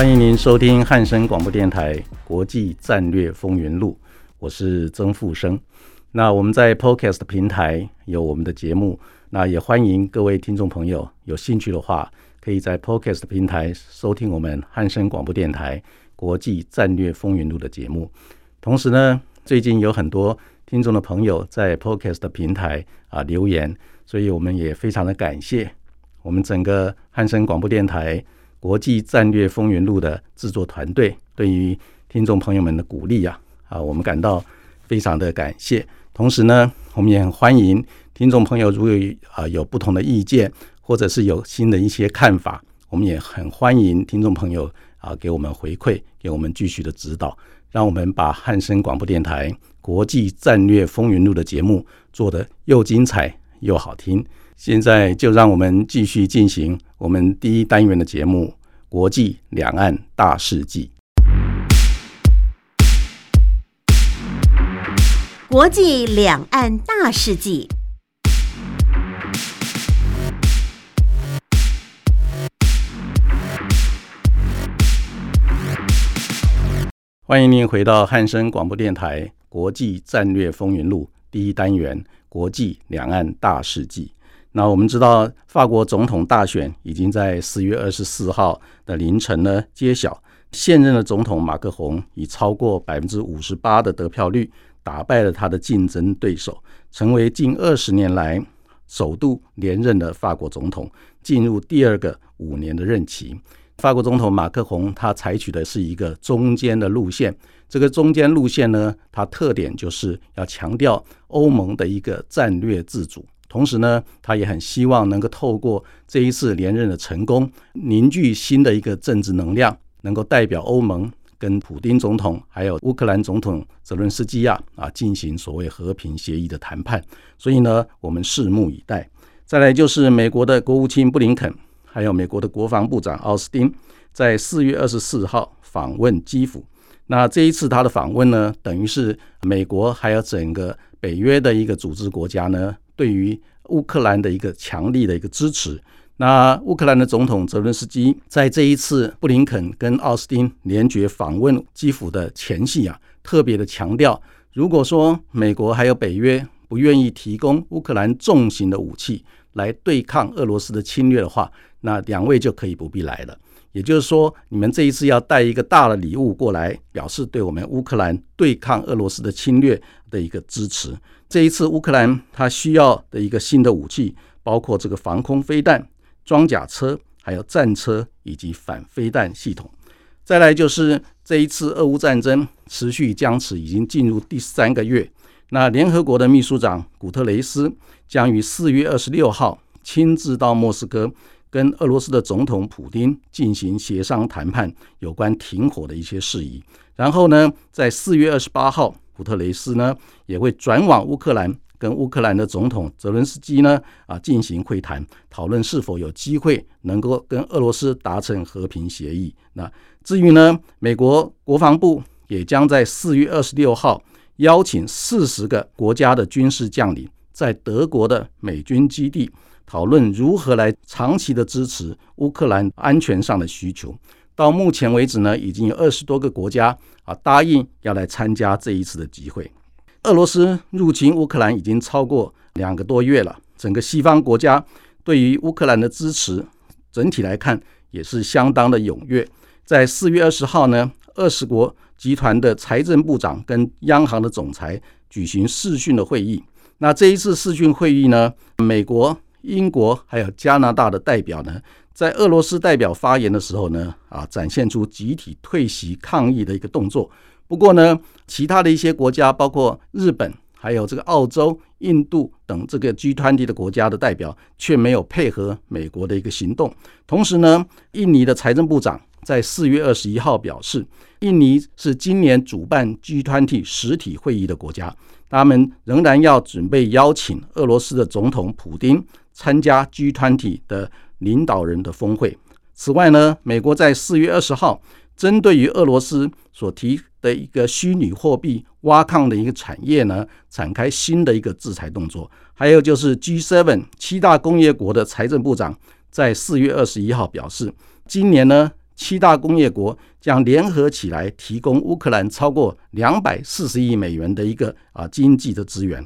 欢迎您收听汉声广播电台《国际战略风云录》，我是曾富生。那我们在 Podcast 平台有我们的节目，那也欢迎各位听众朋友有兴趣的话，可以在 Podcast 平台收听我们汉声广播电台《国际战略风云录》的节目。同时呢，最近有很多听众的朋友在 Podcast 平台啊留言，所以我们也非常的感谢我们整个汉声广播电台。国际战略风云录的制作团队对于听众朋友们的鼓励啊啊，我们感到非常的感谢。同时呢，我们也很欢迎听众朋友如果啊有不同的意见，或者是有新的一些看法，我们也很欢迎听众朋友啊给我们回馈，给我们继续的指导，让我们把汉声广播电台国际战略风云录的节目做得又精彩又好听。现在就让我们继续进行我们第一单元的节目《国际两岸大事记》。国际两岸大事记，欢迎您回到汉声广播电台《国际战略风云录》第一单元《国际两岸大事记》。那我们知道，法国总统大选已经在四月二十四号的凌晨呢揭晓。现任的总统马克宏以超过百分之五十八的得票率，打败了他的竞争对手，成为近二十年来首度连任的法国总统，进入第二个五年的任期。法国总统马克宏他采取的是一个中间的路线，这个中间路线呢，它特点就是要强调欧盟的一个战略自主。同时呢，他也很希望能够透过这一次连任的成功，凝聚新的一个政治能量，能够代表欧盟跟普丁总统还有乌克兰总统泽伦斯基亚啊进行所谓和平协议的谈判。所以呢，我们拭目以待。再来就是美国的国务卿布林肯，还有美国的国防部长奥斯汀，在四月二十四号访问基辅。那这一次他的访问呢，等于是美国还有整个北约的一个组织国家呢。对于乌克兰的一个强力的一个支持，那乌克兰的总统泽伦斯基在这一次布林肯跟奥斯汀联决访问基辅的前夕啊，特别的强调，如果说美国还有北约不愿意提供乌克兰重型的武器来对抗俄罗斯的侵略的话，那两位就可以不必来了。也就是说，你们这一次要带一个大的礼物过来，表示对我们乌克兰对抗俄罗斯的侵略的一个支持。这一次乌克兰它需要的一个新的武器，包括这个防空飞弹、装甲车、还有战车以及反飞弹系统。再来就是这一次俄乌战争持续僵持，已经进入第三个月。那联合国的秘书长古特雷斯将于四月二十六号亲自到莫斯科，跟俄罗斯的总统普京进行协商谈判，有关停火的一些事宜。然后呢，在四月二十八号。古特雷斯呢也会转往乌克兰，跟乌克兰的总统泽伦斯基呢啊进行会谈，讨论是否有机会能够跟俄罗斯达成和平协议。那至于呢，美国国防部也将在四月二十六号邀请四十个国家的军事将领，在德国的美军基地讨论如何来长期的支持乌克兰安全上的需求。到目前为止呢，已经有二十多个国家啊答应要来参加这一次的集会。俄罗斯入侵乌克兰已经超过两个多月了，整个西方国家对于乌克兰的支持，整体来看也是相当的踊跃。在四月二十号呢，二十国集团的财政部长跟央行的总裁举行视讯的会议。那这一次视讯会议呢，美国、英国还有加拿大的代表呢。在俄罗斯代表发言的时候呢，啊，展现出集体退席抗议的一个动作。不过呢，其他的一些国家，包括日本、还有这个澳洲、印度等这个 G20 的国家的代表，却没有配合美国的一个行动。同时呢，印尼的财政部长在四月二十一号表示，印尼是今年主办 G20 实体会议的国家，他们仍然要准备邀请俄罗斯的总统普京参加 G 团体的。领导人的峰会。此外呢，美国在四月二十号针对于俄罗斯所提的一个虚拟货币挖矿的一个产业呢，展开新的一个制裁动作。还有就是 G7 七大工业国的财政部长在四月二十一号表示，今年呢，七大工业国将联合起来提供乌克兰超过两百四十亿美元的一个啊经济的资源。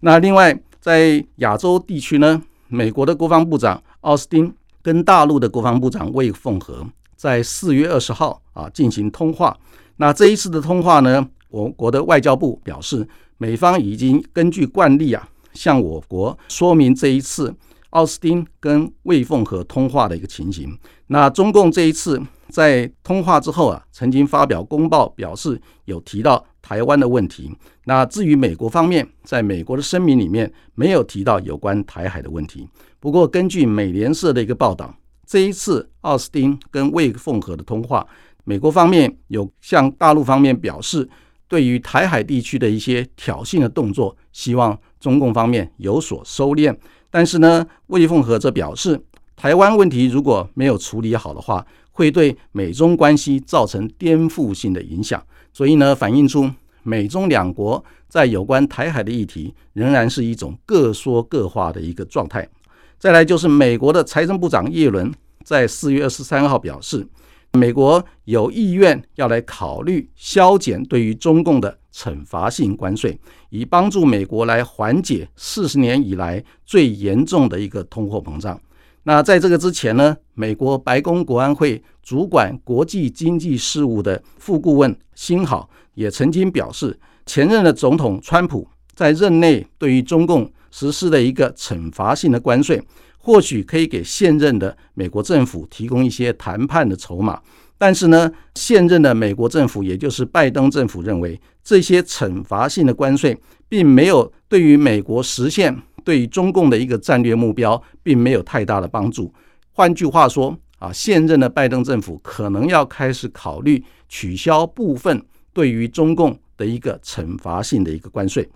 那另外在亚洲地区呢，美国的国防部长。奥斯汀跟大陆的国防部长魏凤和在四月二十号啊进行通话。那这一次的通话呢，我国的外交部表示，美方已经根据惯例啊，向我国说明这一次奥斯汀跟魏凤和通话的一个情形。那中共这一次在通话之后啊，曾经发表公报表示有提到台湾的问题。那至于美国方面，在美国的声明里面没有提到有关台海的问题。不过，根据美联社的一个报道，这一次奥斯汀跟魏凤和的通话，美国方面有向大陆方面表示，对于台海地区的一些挑衅的动作，希望中共方面有所收敛。但是呢，魏凤和则表示，台湾问题如果没有处理好的话，会对美中关系造成颠覆性的影响。所以呢，反映出美中两国在有关台海的议题，仍然是一种各说各话的一个状态。再来就是美国的财政部长耶伦在四月二十三号表示，美国有意愿要来考虑削减对于中共的惩罚性关税，以帮助美国来缓解四十年以来最严重的一个通货膨胀。那在这个之前呢，美国白宫国安会主管国际经济事务的副顾问辛好也曾经表示，前任的总统川普在任内对于中共。实施的一个惩罚性的关税，或许可以给现任的美国政府提供一些谈判的筹码。但是呢，现任的美国政府，也就是拜登政府认为，这些惩罚性的关税并没有对于美国实现对于中共的一个战略目标，并没有太大的帮助。换句话说，啊，现任的拜登政府可能要开始考虑取消部分对于中共的一个惩罚性的一个关税。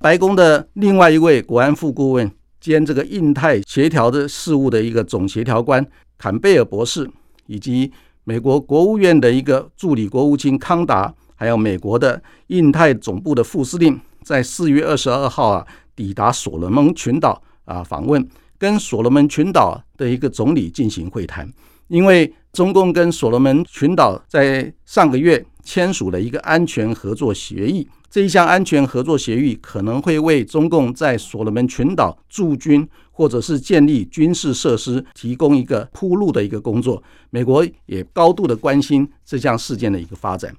白宫的另外一位国安副顾问兼这个印太协调的事务的一个总协调官坎贝尔博士，以及美国国务院的一个助理国务卿康达，还有美国的印太总部的副司令，在四月二十二号啊抵达所罗门群岛啊访问，跟所罗门群岛的一个总理进行会谈。因为中共跟所罗门群岛在上个月签署了一个安全合作协议。这一项安全合作协议可能会为中共在所罗门群岛驻军或者是建立军事设施提供一个铺路的一个工作。美国也高度的关心这项事件的一个发展。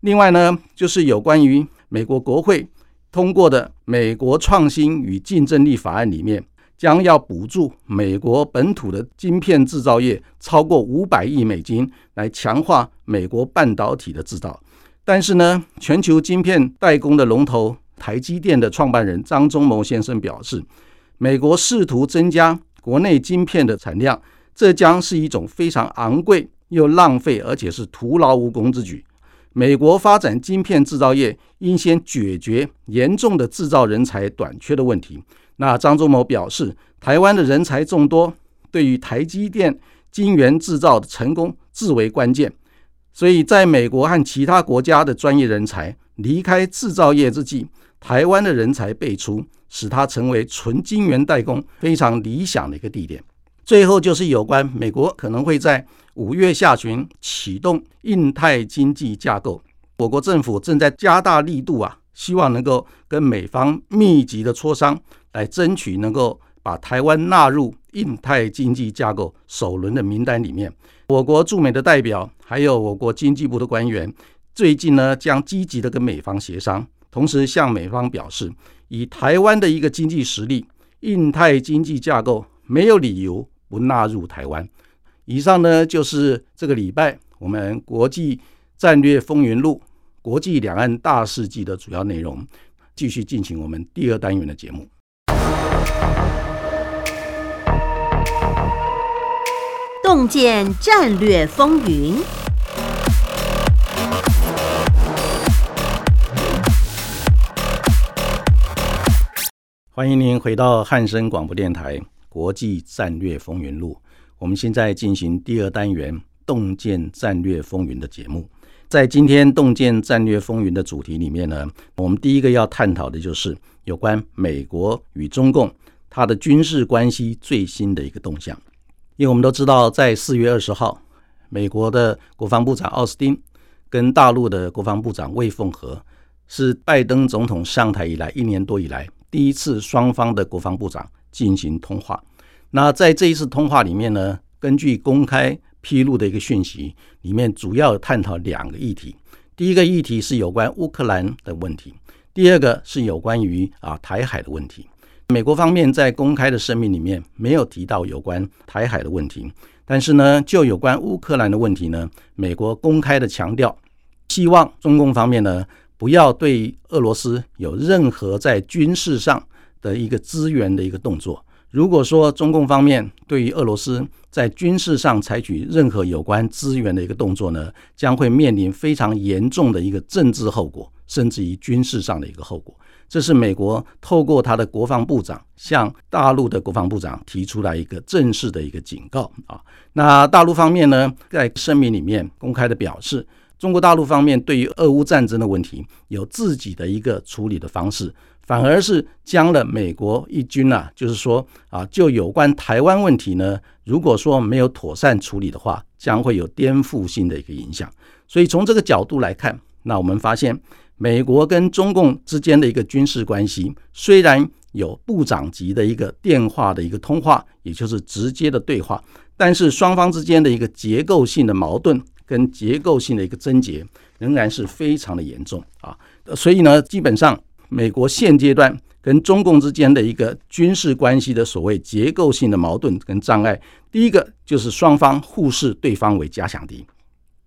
另外呢，就是有关于美国国会通过的《美国创新与竞争力法案》里面，将要补助美国本土的晶片制造业超过五百亿美金，来强化美国半导体的制造。但是呢，全球晶片代工的龙头台积电的创办人张忠谋先生表示，美国试图增加国内晶片的产量，这将是一种非常昂贵又浪费，而且是徒劳无功之举。美国发展晶片制造业，应先解决严重的制造人才短缺的问题。那张忠谋表示，台湾的人才众多，对于台积电晶圆制造的成功至为关键。所以，在美国和其他国家的专业人才离开制造业之际，台湾的人才辈出，使它成为纯晶圆代工非常理想的一个地点。最后，就是有关美国可能会在五月下旬启动印太经济架构，我国政府正在加大力度啊，希望能够跟美方密集的磋商，来争取能够把台湾纳入印太经济架构首轮的名单里面。我国驻美的代表，还有我国经济部的官员，最近呢将积极的跟美方协商，同时向美方表示，以台湾的一个经济实力，印太经济架构没有理由不纳入台湾。以上呢就是这个礼拜我们国际战略风云录、国际两岸大事记的主要内容。继续进行我们第二单元的节目。洞见战略风云，欢迎您回到汉声广播电台《国际战略风云录》。我们现在进行第二单元“洞见战略风云”的节目。在今天“洞见战略风云”的主题里面呢，我们第一个要探讨的就是有关美国与中共它的军事关系最新的一个动向。因为我们都知道，在四月二十号，美国的国防部长奥斯汀跟大陆的国防部长魏凤和是拜登总统上台以来一年多以来第一次双方的国防部长进行通话。那在这一次通话里面呢，根据公开披露的一个讯息，里面主要探讨两个议题。第一个议题是有关乌克兰的问题，第二个是有关于啊台海的问题。美国方面在公开的声明里面没有提到有关台海的问题，但是呢，就有关乌克兰的问题呢，美国公开的强调，希望中共方面呢不要对俄罗斯有任何在军事上的一个资源的一个动作。如果说中共方面对于俄罗斯在军事上采取任何有关资源的一个动作呢，将会面临非常严重的一个政治后果，甚至于军事上的一个后果。这是美国透过他的国防部长向大陆的国防部长提出来一个正式的一个警告啊。那大陆方面呢，在声明里面公开的表示，中国大陆方面对于俄乌战争的问题有自己的一个处理的方式，反而是将了美国一军啊，就是说啊，就有关台湾问题呢，如果说没有妥善处理的话，将会有颠覆性的一个影响。所以从这个角度来看，那我们发现。美国跟中共之间的一个军事关系，虽然有部长级的一个电话的一个通话，也就是直接的对话，但是双方之间的一个结构性的矛盾跟结构性的一个症结，仍然是非常的严重啊。所以呢，基本上美国现阶段跟中共之间的一个军事关系的所谓结构性的矛盾跟障碍，第一个就是双方互视对方为假想敌。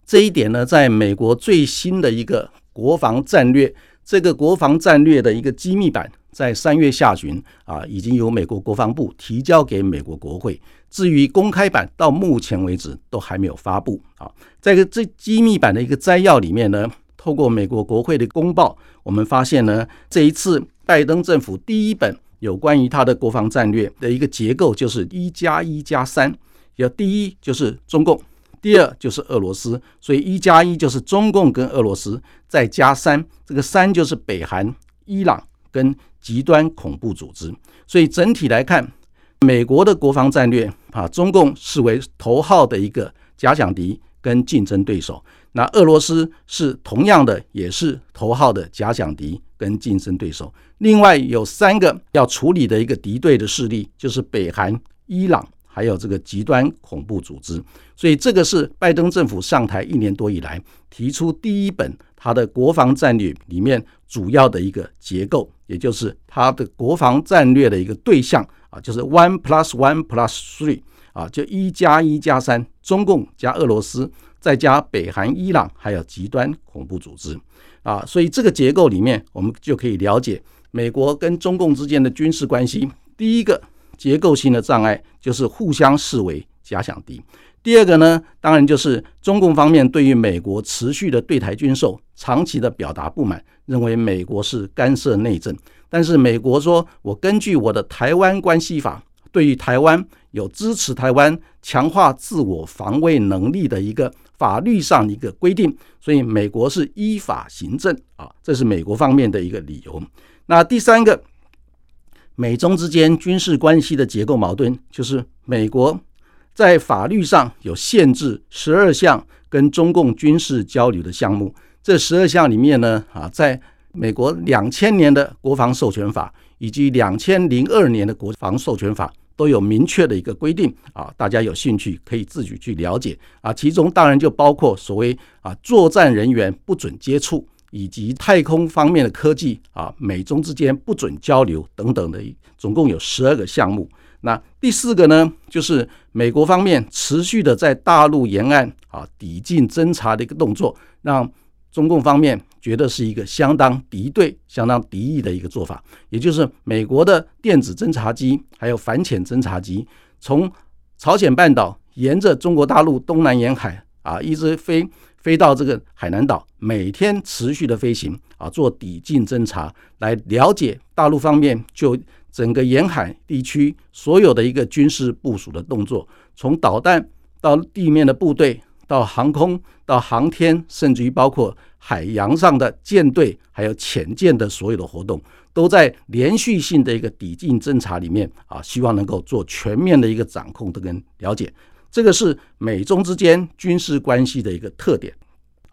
这一点呢，在美国最新的一个。国防战略这个国防战略的一个机密版，在三月下旬啊，已经由美国国防部提交给美国国会。至于公开版，到目前为止都还没有发布啊。在这机密版的一个摘要里面呢，透过美国国会的公报，我们发现呢，这一次拜登政府第一本有关于他的国防战略的一个结构，就是一加一加三，要第一就是中共。第二就是俄罗斯，所以一加一就是中共跟俄罗斯，再加三，这个三就是北韩、伊朗跟极端恐怖组织。所以整体来看，美国的国防战略把中共视为头号的一个假想敌跟竞争对手，那俄罗斯是同样的，也是头号的假想敌跟竞争对手。另外有三个要处理的一个敌对的势力，就是北韩、伊朗。还有这个极端恐怖组织，所以这个是拜登政府上台一年多以来提出第一本他的国防战略里面主要的一个结构，也就是他的国防战略的一个对象啊，就是 one plus one plus three 啊，就一加一加三，中共加俄罗斯，再加北韩、伊朗，还有极端恐怖组织啊，所以这个结构里面，我们就可以了解美国跟中共之间的军事关系。第一个。结构性的障碍就是互相视为假想敌。第二个呢，当然就是中共方面对于美国持续的对台军售，长期的表达不满，认为美国是干涉内政。但是美国说，我根据我的《台湾关系法》，对于台湾有支持台湾强化自我防卫能力的一个法律上一个规定，所以美国是依法行政啊，这是美国方面的一个理由。那第三个。美中之间军事关系的结构矛盾，就是美国在法律上有限制十二项跟中共军事交流的项目。这十二项里面呢，啊，在美国两千年的国防授权法以及两千零二年的国防授权法都有明确的一个规定啊，大家有兴趣可以自己去了解啊。其中当然就包括所谓啊，作战人员不准接触。以及太空方面的科技啊，美中之间不准交流等等的，总共有十二个项目。那第四个呢，就是美国方面持续的在大陆沿岸啊抵近侦察的一个动作，让中共方面觉得是一个相当敌对、相当敌意的一个做法。也就是美国的电子侦察机还有反潜侦察机，从朝鲜半岛沿着中国大陆东南沿海啊一直飞飞到这个海南岛，每天持续的飞行啊，做抵近侦察，来了解大陆方面就。整个沿海地区所有的一个军事部署的动作，从导弹到地面的部队，到航空到航天，甚至于包括海洋上的舰队，还有潜舰的所有的活动，都在连续性的一个抵近侦察里面啊，希望能够做全面的一个掌控的跟了解。这个是美中之间军事关系的一个特点。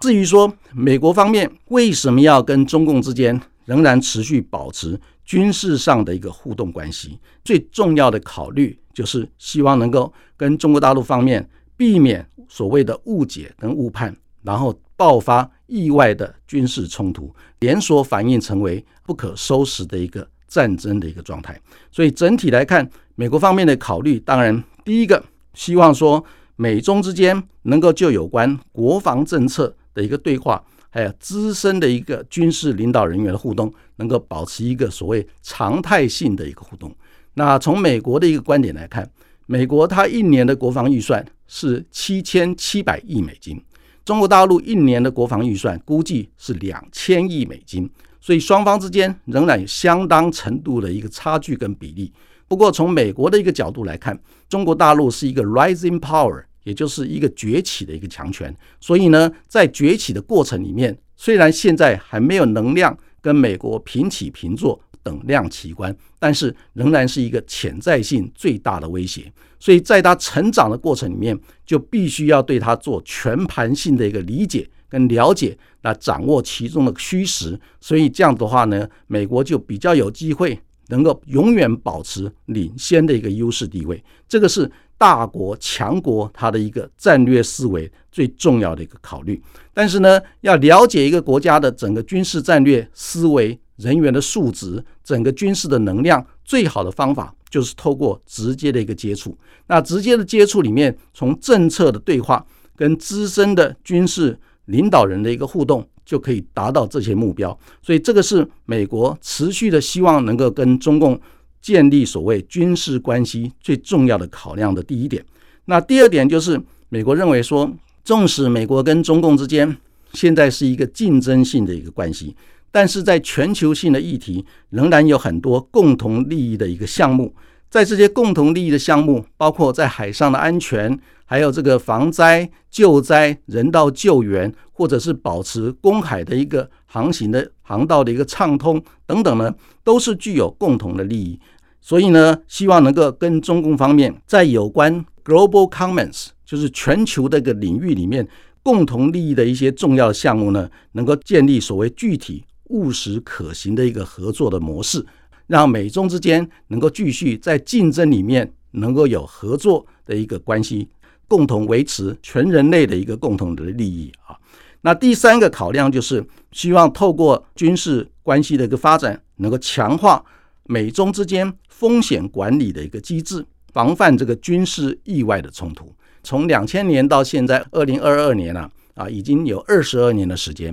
至于说美国方面为什么要跟中共之间仍然持续保持？军事上的一个互动关系，最重要的考虑就是希望能够跟中国大陆方面避免所谓的误解跟误判，然后爆发意外的军事冲突，连锁反应成为不可收拾的一个战争的一个状态。所以整体来看，美国方面的考虑，当然第一个希望说美中之间能够就有关国防政策的一个对话。还有资深的一个军事领导人员的互动，能够保持一个所谓常态性的一个互动。那从美国的一个观点来看，美国它一年的国防预算是七千七百亿美金，中国大陆一年的国防预算估计是两千亿美金，所以双方之间仍然有相当程度的一个差距跟比例。不过从美国的一个角度来看，中国大陆是一个 rising power。也就是一个崛起的一个强权，所以呢，在崛起的过程里面，虽然现在还没有能量跟美国平起平坐、等量齐观，但是仍然是一个潜在性最大的威胁。所以在它成长的过程里面，就必须要对它做全盘性的一个理解跟了解，来掌握其中的虚实。所以这样的话呢，美国就比较有机会能够永远保持领先的一个优势地位。这个是。大国强国，它的一个战略思维最重要的一个考虑。但是呢，要了解一个国家的整个军事战略思维、人员的素质、整个军事的能量，最好的方法就是透过直接的一个接触。那直接的接触里面，从政策的对话跟资深的军事领导人的一个互动，就可以达到这些目标。所以，这个是美国持续的希望能够跟中共。建立所谓军事关系最重要的考量的第一点，那第二点就是美国认为说，纵使美国跟中共之间现在是一个竞争性的一个关系，但是在全球性的议题仍然有很多共同利益的一个项目，在这些共同利益的项目，包括在海上的安全，还有这个防灾救灾、人道救援，或者是保持公海的一个航行的航道的一个畅通等等呢，都是具有共同的利益。所以呢，希望能够跟中共方面在有关 global commons，就是全球的一个领域里面共同利益的一些重要的项目呢，能够建立所谓具体务实可行的一个合作的模式，让美中之间能够继续在竞争里面能够有合作的一个关系，共同维持全人类的一个共同的利益啊。那第三个考量就是希望透过军事关系的一个发展，能够强化美中之间。风险管理的一个机制，防范这个军事意外的冲突。从两千年到现在二零二二年了啊，已经有二十二年的时间。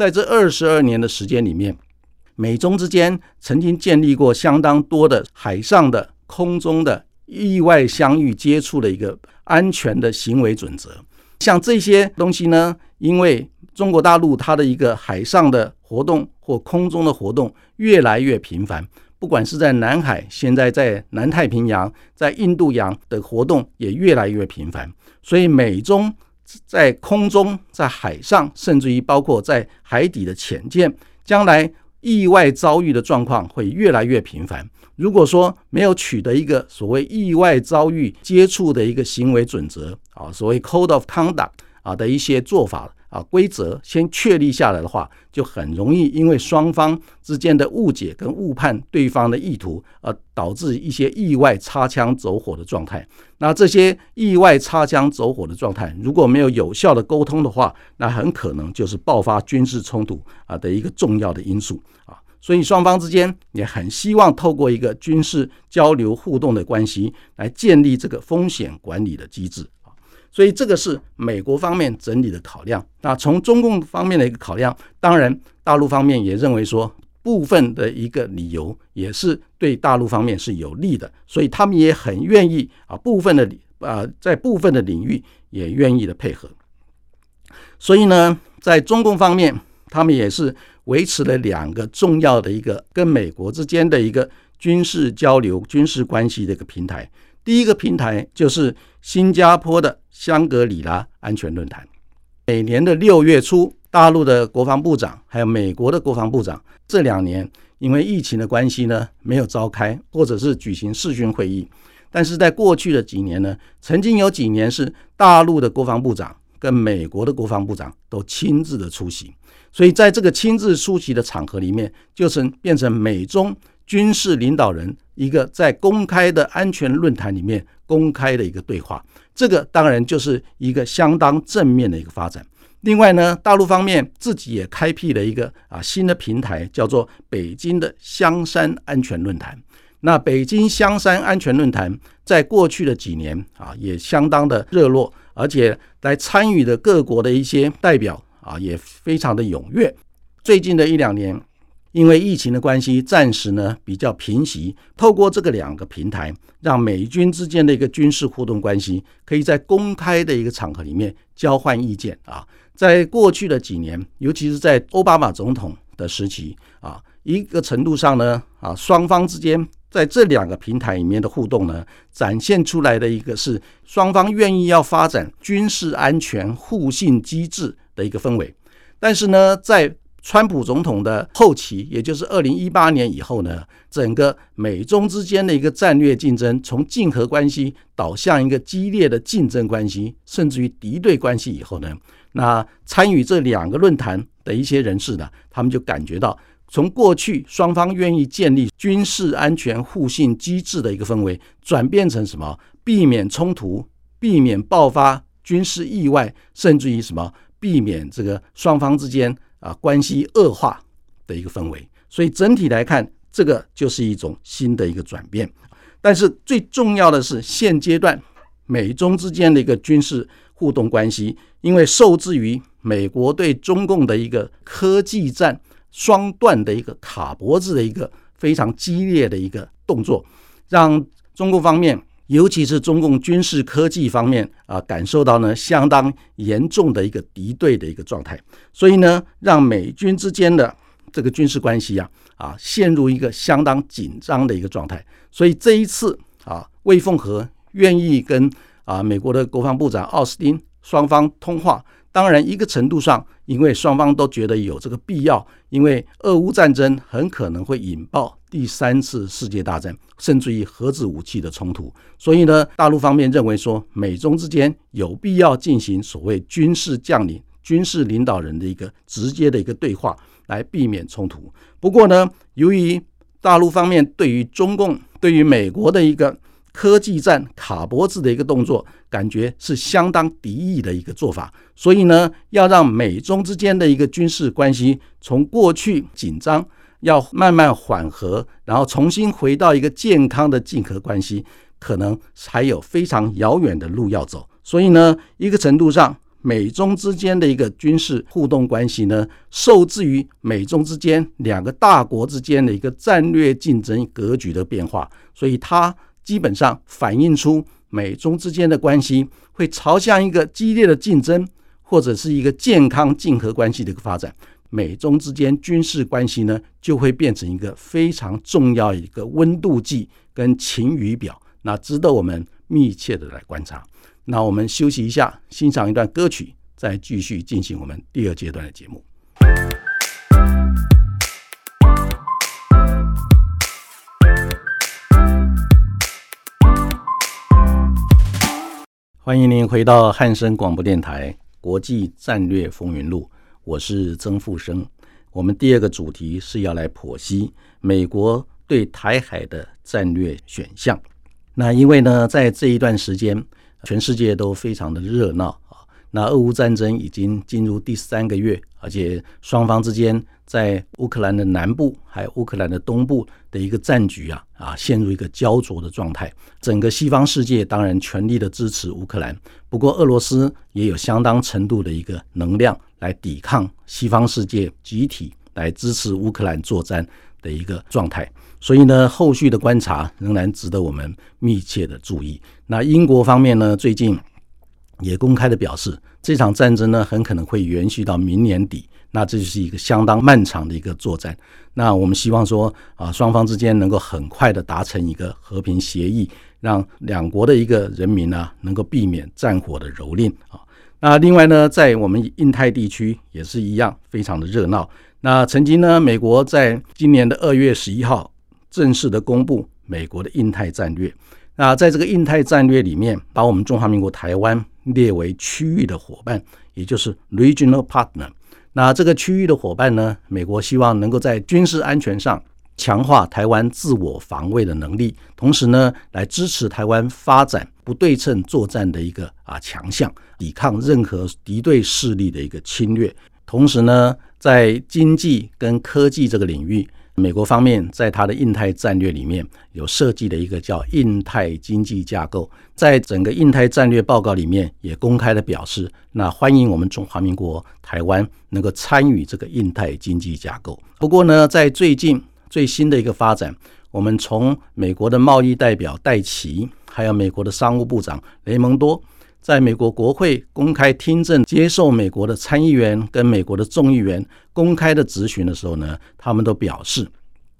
在这二十二年的时间里面，美中之间曾经建立过相当多的海上的、空中的意外相遇接触的一个安全的行为准则。像这些东西呢，因为中国大陆它的一个海上的活动或空中的活动越来越频繁。不管是在南海，现在在南太平洋，在印度洋的活动也越来越频繁，所以美中在空中、在海上，甚至于包括在海底的潜舰，将来意外遭遇的状况会越来越频繁。如果说没有取得一个所谓意外遭遇接触的一个行为准则啊，所谓 code of conduct 啊的一些做法。啊，规则先确立下来的话，就很容易因为双方之间的误解跟误判对方的意图，而导致一些意外擦枪走火的状态。那这些意外擦枪走火的状态，如果没有有效的沟通的话，那很可能就是爆发军事冲突啊的一个重要的因素啊。所以双方之间也很希望透过一个军事交流互动的关系来建立这个风险管理的机制。所以这个是美国方面整理的考量。那从中共方面的一个考量，当然大陆方面也认为说部分的一个理由也是对大陆方面是有利的，所以他们也很愿意啊部分的啊在部分的领域也愿意的配合。所以呢，在中共方面，他们也是维持了两个重要的一个跟美国之间的一个军事交流、军事关系的一个平台。第一个平台就是新加坡的香格里拉安全论坛。每年的六月初，大陆的国防部长还有美国的国防部长这两年因为疫情的关系呢，没有召开或者是举行视讯会议。但是在过去的几年呢，曾经有几年是大陆的国防部长。跟美国的国防部长都亲自的出席，所以在这个亲自出席的场合里面，就是变成美中军事领导人一个在公开的安全论坛里面公开的一个对话。这个当然就是一个相当正面的一个发展。另外呢，大陆方面自己也开辟了一个啊新的平台，叫做北京的香山安全论坛。那北京香山安全论坛在过去的几年啊，也相当的热络。而且来参与的各国的一些代表啊，也非常的踊跃。最近的一两年，因为疫情的关系，暂时呢比较平息。透过这个两个平台，让美军之间的一个军事互动关系，可以在公开的一个场合里面交换意见啊。在过去的几年，尤其是在奥巴马总统的时期啊，一个程度上呢啊，双方之间。在这两个平台里面的互动呢，展现出来的一个是双方愿意要发展军事安全互信机制的一个氛围。但是呢，在川普总统的后期，也就是二零一八年以后呢，整个美中之间的一个战略竞争从竞合关系导向一个激烈的竞争关系，甚至于敌对关系以后呢，那参与这两个论坛的一些人士呢，他们就感觉到。从过去双方愿意建立军事安全互信机制的一个氛围，转变成什么？避免冲突，避免爆发军事意外，甚至于什么？避免这个双方之间啊关系恶化的一个氛围。所以整体来看，这个就是一种新的一个转变。但是最重要的是，现阶段美中之间的一个军事互动关系，因为受制于美国对中共的一个科技战。双段的一个卡脖子的一个非常激烈的一个动作，让中共方面，尤其是中共军事科技方面啊，感受到呢相当严重的一个敌对的一个状态。所以呢，让美军之间的这个军事关系啊啊陷入一个相当紧张的一个状态。所以这一次啊，魏凤和愿意跟啊美国的国防部长奥斯汀双方通话。当然，一个程度上，因为双方都觉得有这个必要，因为俄乌战争很可能会引爆第三次世界大战，甚至于核子武器的冲突，所以呢，大陆方面认为说，美中之间有必要进行所谓军事将领、军事领导人的一个直接的一个对话，来避免冲突。不过呢，由于大陆方面对于中共、对于美国的一个科技战卡脖子的一个动作，感觉是相当敌意的一个做法，所以呢，要让美中之间的一个军事关系从过去紧张，要慢慢缓和，然后重新回到一个健康的竞合关系，可能还有非常遥远的路要走。所以呢，一个程度上，美中之间的一个军事互动关系呢，受制于美中之间两个大国之间的一个战略竞争格局的变化，所以它。基本上反映出美中之间的关系会朝向一个激烈的竞争，或者是一个健康竞合关系的一个发展。美中之间军事关系呢，就会变成一个非常重要一个温度计跟晴雨表，那值得我们密切的来观察。那我们休息一下，欣赏一段歌曲，再继续进行我们第二阶段的节目。欢迎您回到汉声广播电台《国际战略风云录》，我是曾富生。我们第二个主题是要来剖析美国对台海的战略选项。那因为呢，在这一段时间，全世界都非常的热闹。那俄乌战争已经进入第三个月，而且双方之间在乌克兰的南部还有乌克兰的东部的一个战局啊啊陷入一个焦灼的状态。整个西方世界当然全力的支持乌克兰，不过俄罗斯也有相当程度的一个能量来抵抗西方世界集体来支持乌克兰作战的一个状态。所以呢，后续的观察仍然值得我们密切的注意。那英国方面呢，最近。也公开的表示，这场战争呢很可能会延续到明年底，那这就是一个相当漫长的一个作战。那我们希望说啊，双方之间能够很快的达成一个和平协议，让两国的一个人民呢能够避免战火的蹂躏啊。那另外呢，在我们印太地区也是一样，非常的热闹。那曾经呢，美国在今年的二月十一号正式的公布美国的印太战略。那在这个印太战略里面，把我们中华民国台湾。列为区域的伙伴，也就是 regional partner。那这个区域的伙伴呢？美国希望能够在军事安全上强化台湾自我防卫的能力，同时呢，来支持台湾发展不对称作战的一个啊强项，抵抗任何敌对势力的一个侵略。同时呢，在经济跟科技这个领域。美国方面在它的印太战略里面有设计的一个叫印太经济架构，在整个印太战略报告里面也公开的表示，那欢迎我们中华民国台湾能够参与这个印太经济架构。不过呢，在最近最新的一个发展，我们从美国的贸易代表戴奇，还有美国的商务部长雷蒙多。在美国国会公开听证、接受美国的参议员跟美国的众议员公开的质询的时候呢，他们都表示，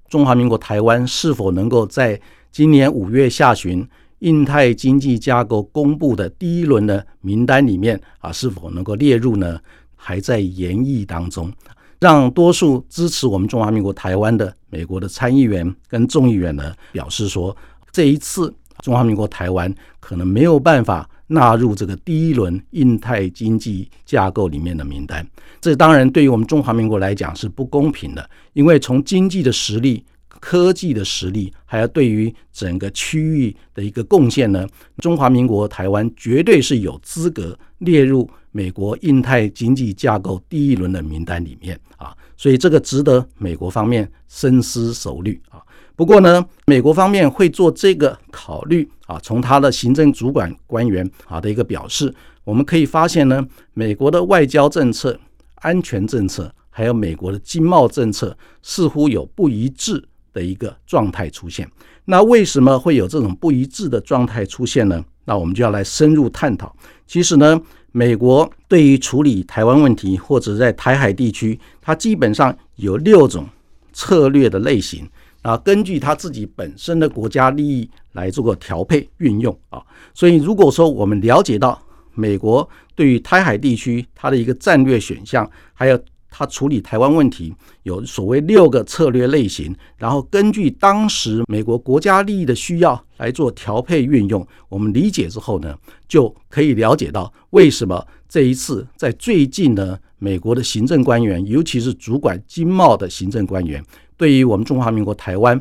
中华民国台湾是否能够在今年五月下旬印太经济架构公布的第一轮的名单里面啊，是否能够列入呢？还在研议当中。让多数支持我们中华民国台湾的美国的参议员跟众议员呢，表示说，这一次中华民国台湾可能没有办法。纳入这个第一轮印太经济架构里面的名单，这当然对于我们中华民国来讲是不公平的，因为从经济的实力、科技的实力，还有对于整个区域的一个贡献呢，中华民国台湾绝对是有资格列入美国印太经济架构第一轮的名单里面啊，所以这个值得美国方面深思熟虑啊。不过呢，美国方面会做这个考虑啊。从他的行政主管官员啊的一个表示，我们可以发现呢，美国的外交政策、安全政策，还有美国的经贸政策，似乎有不一致的一个状态出现。那为什么会有这种不一致的状态出现呢？那我们就要来深入探讨。其实呢，美国对于处理台湾问题或者在台海地区，它基本上有六种策略的类型。啊，根据他自己本身的国家利益来做个调配运用啊，所以如果说我们了解到美国对于台海地区它的一个战略选项，还有它处理台湾问题有所谓六个策略类型，然后根据当时美国国家利益的需要来做调配运用，我们理解之后呢，就可以了解到为什么这一次在最近呢，美国的行政官员，尤其是主管经贸的行政官员。对于我们中华民国台湾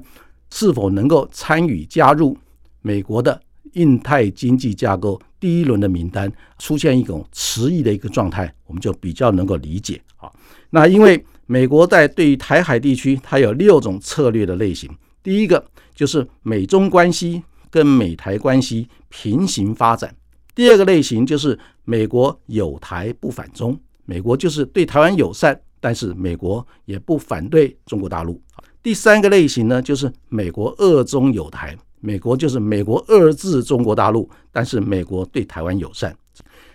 是否能够参与加入美国的印太经济架构第一轮的名单，出现一种迟疑的一个状态，我们就比较能够理解啊。那因为美国在对于台海地区，它有六种策略的类型。第一个就是美中关系跟美台关系平行发展；第二个类型就是美国有台不反中，美国就是对台湾友善。但是美国也不反对中国大陆。第三个类型呢，就是美国二中有台，美国就是美国二制中国大陆，但是美国对台湾友善。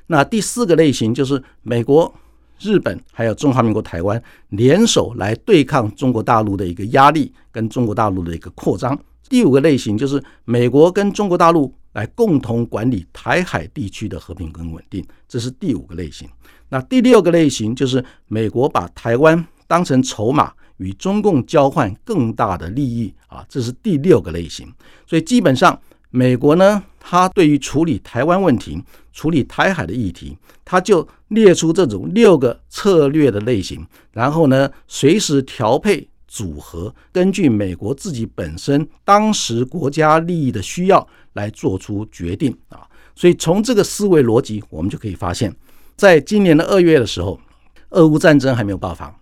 那第四个类型就是美国、日本还有中华民国台湾联手来对抗中国大陆的一个压力跟中国大陆的一个扩张。第五个类型就是美国跟中国大陆来共同管理台海地区的和平跟稳定，这是第五个类型。那第六个类型就是美国把台湾当成筹码，与中共交换更大的利益啊，这是第六个类型。所以基本上，美国呢，它对于处理台湾问题、处理台海的议题，它就列出这种六个策略的类型，然后呢，随时调配组合，根据美国自己本身当时国家利益的需要来做出决定啊。所以从这个思维逻辑，我们就可以发现。在今年的二月的时候，俄乌战争还没有爆发，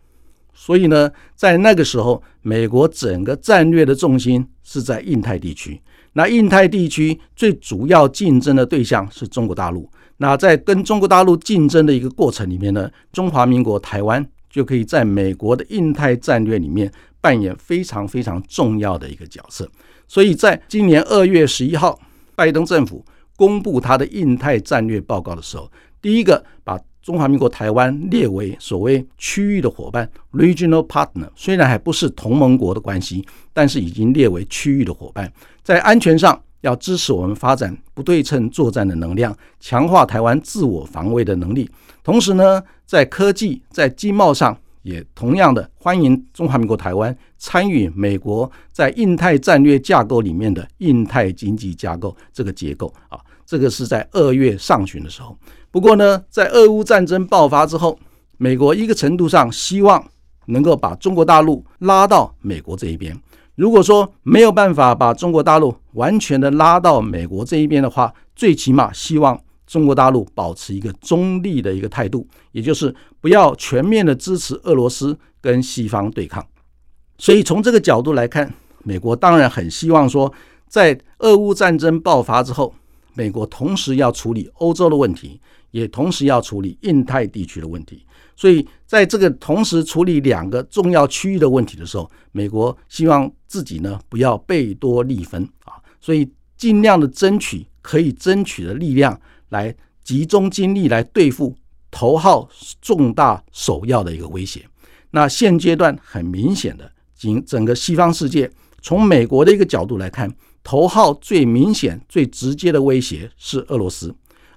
所以呢，在那个时候，美国整个战略的重心是在印太地区。那印太地区最主要竞争的对象是中国大陆。那在跟中国大陆竞争的一个过程里面呢，中华民国台湾就可以在美国的印太战略里面扮演非常非常重要的一个角色。所以在今年二月十一号，拜登政府公布他的印太战略报告的时候，第一个把中华民国台湾列为所谓区域的伙伴 （regional partner），虽然还不是同盟国的关系，但是已经列为区域的伙伴，在安全上。要支持我们发展不对称作战的能量，强化台湾自我防卫的能力。同时呢，在科技、在经贸上，也同样的欢迎中华民国台湾参与美国在印太战略架构里面的印太经济架构这个结构啊。这个是在二月上旬的时候。不过呢，在俄乌战争爆发之后，美国一个程度上希望能够把中国大陆拉到美国这一边。如果说没有办法把中国大陆完全的拉到美国这一边的话，最起码希望中国大陆保持一个中立的一个态度，也就是不要全面的支持俄罗斯跟西方对抗。所以从这个角度来看，美国当然很希望说，在俄乌战争爆发之后，美国同时要处理欧洲的问题，也同时要处理印太地区的问题。所以，在这个同时处理两个重要区域的问题的时候，美国希望自己呢不要贝多利分啊，所以尽量的争取可以争取的力量，来集中精力来对付头号重大首要的一个威胁。那现阶段很明显的，整整个西方世界从美国的一个角度来看，头号最明显、最直接的威胁是俄罗斯。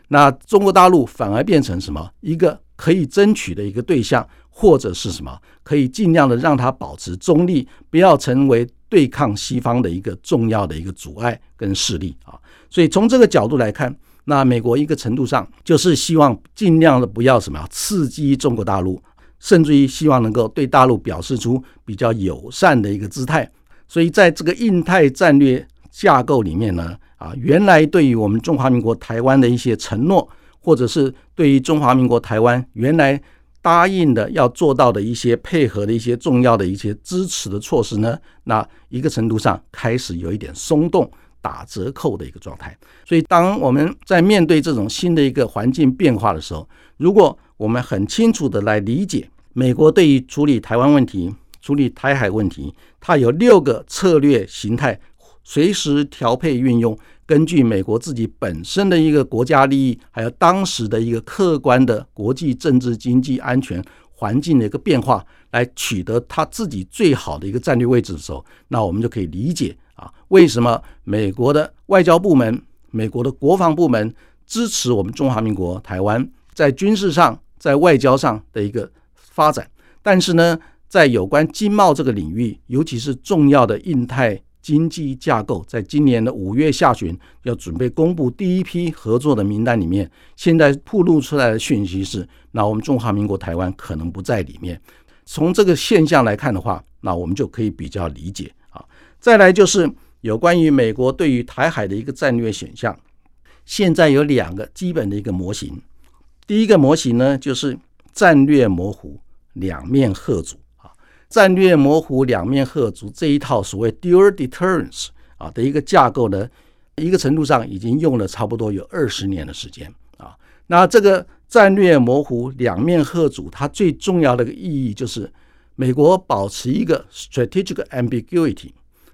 那中国大陆反而变成什么一个？可以争取的一个对象，或者是什么？可以尽量的让它保持中立，不要成为对抗西方的一个重要的一个阻碍跟势力啊。所以从这个角度来看，那美国一个程度上就是希望尽量的不要什么刺激中国大陆，甚至于希望能够对大陆表示出比较友善的一个姿态。所以在这个印太战略架构里面呢，啊，原来对于我们中华民国台湾的一些承诺。或者是对于中华民国台湾原来答应的要做到的一些配合的一些重要的一些支持的措施呢，那一个程度上开始有一点松动、打折扣的一个状态。所以，当我们在面对这种新的一个环境变化的时候，如果我们很清楚的来理解美国对于处理台湾问题、处理台海问题，它有六个策略形态，随时调配运用。根据美国自己本身的一个国家利益，还有当时的一个客观的国际政治、经济、安全环境的一个变化，来取得他自己最好的一个战略位置的时候，那我们就可以理解啊，为什么美国的外交部门、美国的国防部门支持我们中华民国台湾在军事上、在外交上的一个发展，但是呢，在有关经贸这个领域，尤其是重要的印太。经济架构在今年的五月下旬要准备公布第一批合作的名单里面，现在曝露出来的讯息是，那我们中华民国台湾可能不在里面。从这个现象来看的话，那我们就可以比较理解啊。再来就是有关于美国对于台海的一个战略选项，现在有两个基本的一个模型。第一个模型呢，就是战略模糊，两面合阻。战略模糊、两面贺足这一套所谓 dual deterrence 啊的一个架构呢，一个程度上已经用了差不多有二十年的时间啊。那这个战略模糊、两面贺阻，它最重要的一个意义就是美国保持一个 strategic ambiguity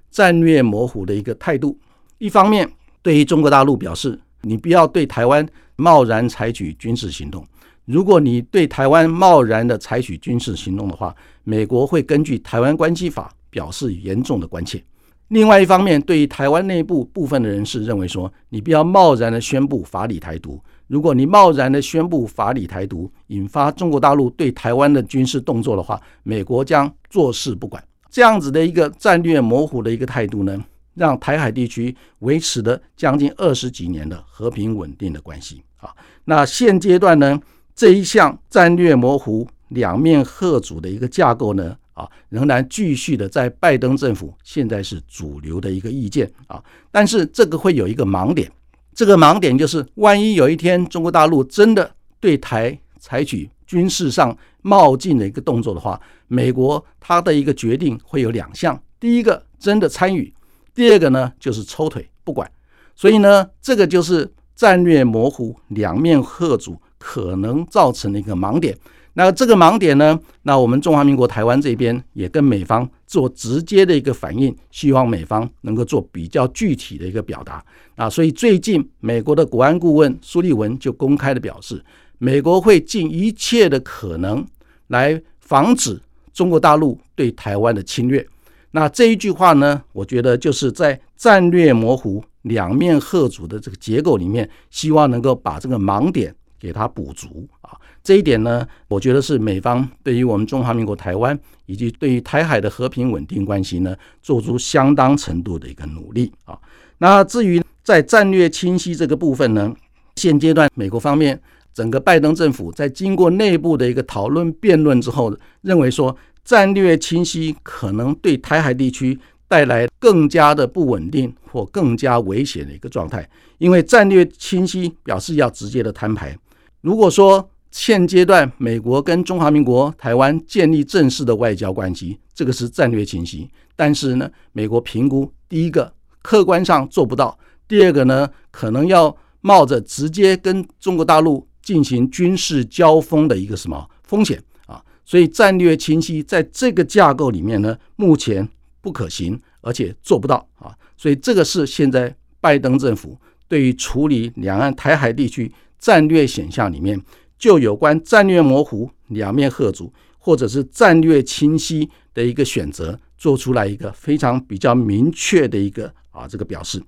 战略模糊的一个态度。一方面，对于中国大陆表示，你不要对台湾贸然采取军事行动。如果你对台湾贸然的采取军事行动的话，美国会根据《台湾关系法》表示严重的关切。另外一方面，对于台湾内部部分的人士认为说，你不要贸然的宣布法理台独。如果你贸然的宣布法理台独，引发中国大陆对台湾的军事动作的话，美国将坐视不管。这样子的一个战略模糊的一个态度呢，让台海地区维持了将近二十几年的和平稳定的关系啊。那现阶段呢，这一项战略模糊。两面贺主的一个架构呢，啊，仍然继续的在拜登政府现在是主流的一个意见啊，但是这个会有一个盲点，这个盲点就是，万一有一天中国大陆真的对台采取军事上冒进的一个动作的话，美国它的一个决定会有两项：第一个真的参与，第二个呢就是抽腿不管。所以呢，这个就是战略模糊、两面贺阻可能造成的一个盲点。那这个盲点呢，那我们中华民国台湾这边也跟美方做直接的一个反应，希望美方能够做比较具体的一个表达。啊，所以最近美国的国安顾问苏利文就公开的表示，美国会尽一切的可能来防止中国大陆对台湾的侵略。那这一句话呢，我觉得就是在战略模糊、两面贺阻的这个结构里面，希望能够把这个盲点给它补足啊。这一点呢，我觉得是美方对于我们中华民国台湾以及对于台海的和平稳定关系呢，做出相当程度的一个努力啊。那至于在战略清晰这个部分呢，现阶段美国方面整个拜登政府在经过内部的一个讨论辩论之后，认为说战略清晰可能对台海地区带来更加的不稳定或更加危险的一个状态，因为战略清晰表示要直接的摊牌。如果说现阶段，美国跟中华民国台湾建立正式的外交关系，这个是战略清晰。但是呢，美国评估，第一个客观上做不到；第二个呢，可能要冒着直接跟中国大陆进行军事交锋的一个什么风险啊？所以战略清晰在这个架构里面呢，目前不可行，而且做不到啊。所以这个是现在拜登政府对于处理两岸台海地区战略选项里面。就有关战略模糊、两面贺阻，或者是战略清晰的一个选择，做出来一个非常比较明确的一个啊这个表示。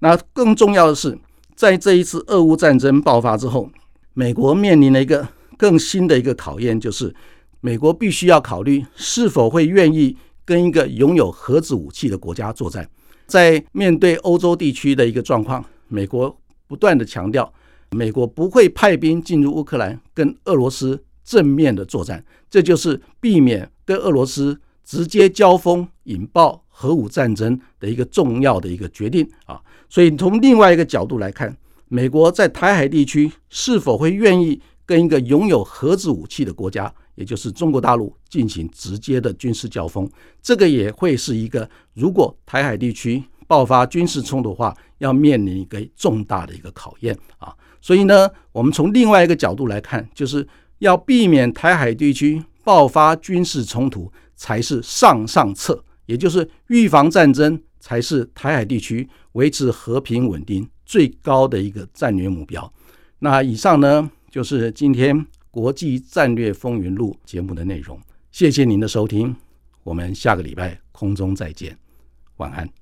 那更重要的是，在这一次俄乌战争爆发之后，美国面临了一个更新的一个考验，就是美国必须要考虑是否会愿意跟一个拥有核子武器的国家作战。在面对欧洲地区的一个状况，美国不断的强调。美国不会派兵进入乌克兰跟俄罗斯正面的作战，这就是避免跟俄罗斯直接交锋引爆核武战争的一个重要的一个决定啊。所以从另外一个角度来看，美国在台海地区是否会愿意跟一个拥有核子武器的国家，也就是中国大陆进行直接的军事交锋，这个也会是一个如果台海地区爆发军事冲突的话，要面临一个重大的一个考验啊。所以呢，我们从另外一个角度来看，就是要避免台海地区爆发军事冲突才是上上策，也就是预防战争才是台海地区维持和平稳定最高的一个战略目标。那以上呢，就是今天国际战略风云录节目的内容。谢谢您的收听，我们下个礼拜空中再见，晚安。